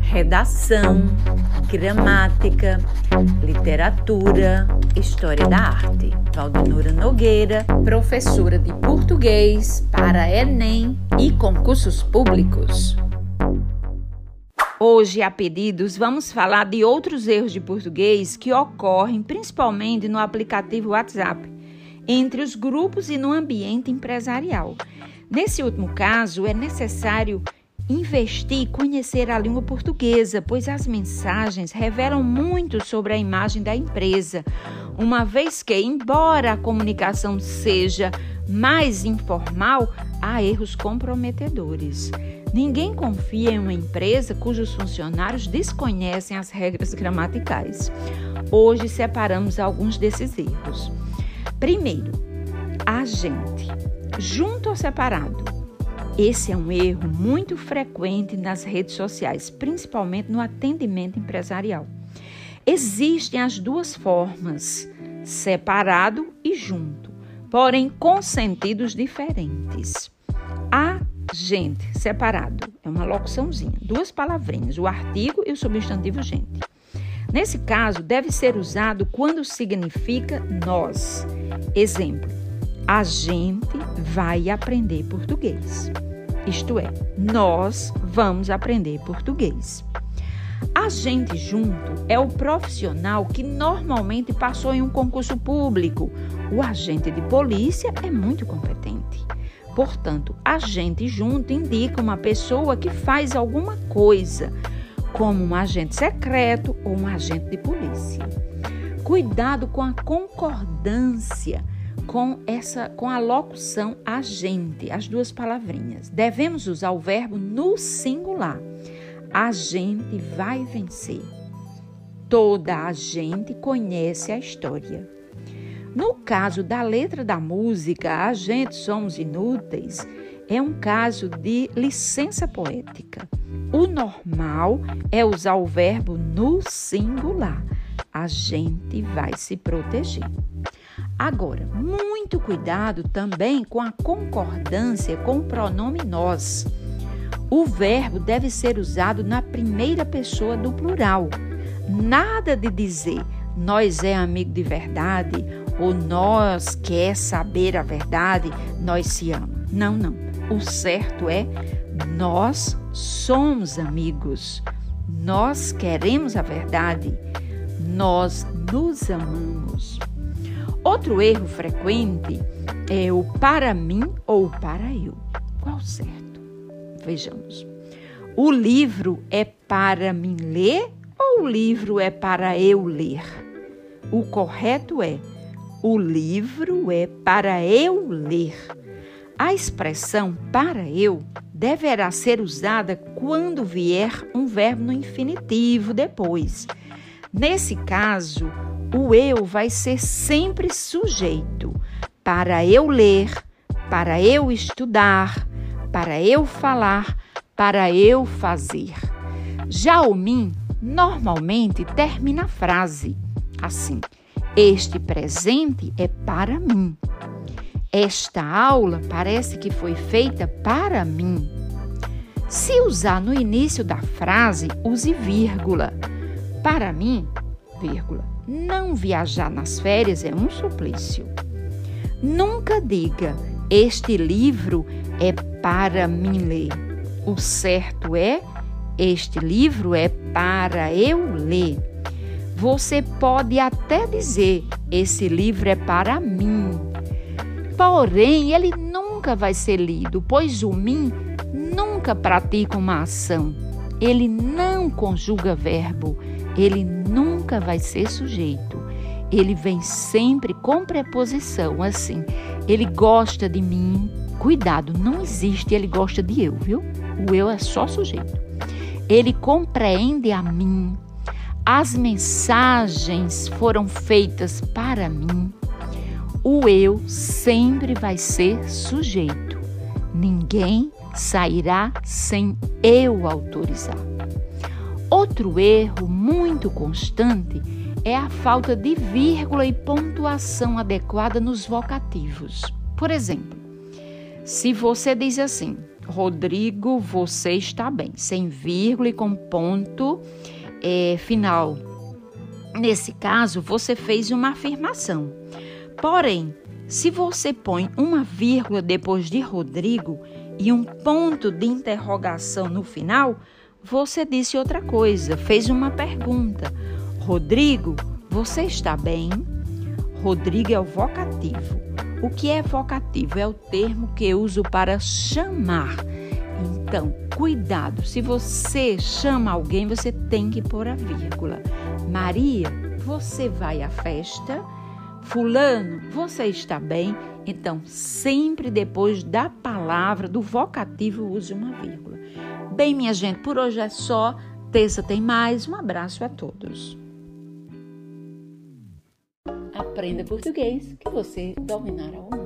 redação, gramática, literatura, história da arte. Valdenura Nogueira, professora de português para Enem e concursos públicos. Hoje, a pedidos, vamos falar de outros erros de português que ocorrem principalmente no aplicativo WhatsApp, entre os grupos e no ambiente empresarial. Nesse último caso, é necessário investir e conhecer a língua portuguesa, pois as mensagens revelam muito sobre a imagem da empresa, uma vez que, embora a comunicação seja mais informal, há erros comprometedores. Ninguém confia em uma empresa cujos funcionários desconhecem as regras gramaticais. Hoje separamos alguns desses erros. Primeiro, agente, junto ou separado. Esse é um erro muito frequente nas redes sociais, principalmente no atendimento empresarial. Existem as duas formas, separado e junto, porém com sentidos diferentes. A gente, separado, é uma locuçãozinha, duas palavrinhas, o artigo e o substantivo gente. Nesse caso, deve ser usado quando significa nós. Exemplo: a gente vai aprender português. Isto é, nós vamos aprender português. Agente junto é o profissional que normalmente passou em um concurso público. O agente de polícia é muito competente. Portanto, agente junto indica uma pessoa que faz alguma coisa, como um agente secreto ou um agente de polícia. Cuidado com a concordância com essa com a locução agente, as duas palavrinhas. Devemos usar o verbo no singular. A gente vai vencer. Toda a gente conhece a história. No caso da letra da música A gente somos inúteis, é um caso de licença poética. O normal é usar o verbo no singular. A gente vai se proteger. Agora, muito cuidado também com a concordância com o pronome nós. O verbo deve ser usado na primeira pessoa do plural. Nada de dizer nós é amigo de verdade ou nós quer saber a verdade, nós se ama. Não, não. O certo é nós somos amigos. Nós queremos a verdade. Nós nos amamos. Outro erro frequente é o para mim ou para eu. Qual certo? Vejamos. O livro é para mim ler ou o livro é para eu ler? O correto é o livro é para eu ler. A expressão para eu deverá ser usada quando vier um verbo no infinitivo depois. Nesse caso, o eu vai ser sempre sujeito para eu ler, para eu estudar, para eu falar, para eu fazer. Já o mim normalmente termina a frase assim: Este presente é para mim. Esta aula parece que foi feita para mim. Se usar no início da frase, use vírgula. Para mim, vírgula. Não viajar nas férias é um suplício. Nunca diga: Este livro é para mim ler. O certo é: Este livro é para eu ler. Você pode até dizer: Esse livro é para mim. Porém, ele nunca vai ser lido, pois o mim nunca pratica uma ação. Ele não conjuga verbo ele nunca vai ser sujeito. Ele vem sempre com preposição, assim. Ele gosta de mim. Cuidado, não existe ele gosta de eu, viu? O eu é só sujeito. Ele compreende a mim. As mensagens foram feitas para mim. O eu sempre vai ser sujeito. Ninguém sairá sem eu autorizar. Outro erro muito constante é a falta de vírgula e pontuação adequada nos vocativos. Por exemplo, se você diz assim: Rodrigo, você está bem. Sem vírgula e com ponto é, final. Nesse caso, você fez uma afirmação. Porém, se você põe uma vírgula depois de Rodrigo e um ponto de interrogação no final, você disse outra coisa, fez uma pergunta. Rodrigo, você está bem? Rodrigo é o vocativo. O que é vocativo? É o termo que eu uso para chamar. Então, cuidado, se você chama alguém, você tem que pôr a vírgula. Maria, você vai à festa? Fulano, você está bem? Então, sempre depois da palavra, do vocativo, use uma vírgula. Bem, minha gente, por hoje é só. Terça tem mais. Um abraço a todos. Aprenda português que você dominará o mundo.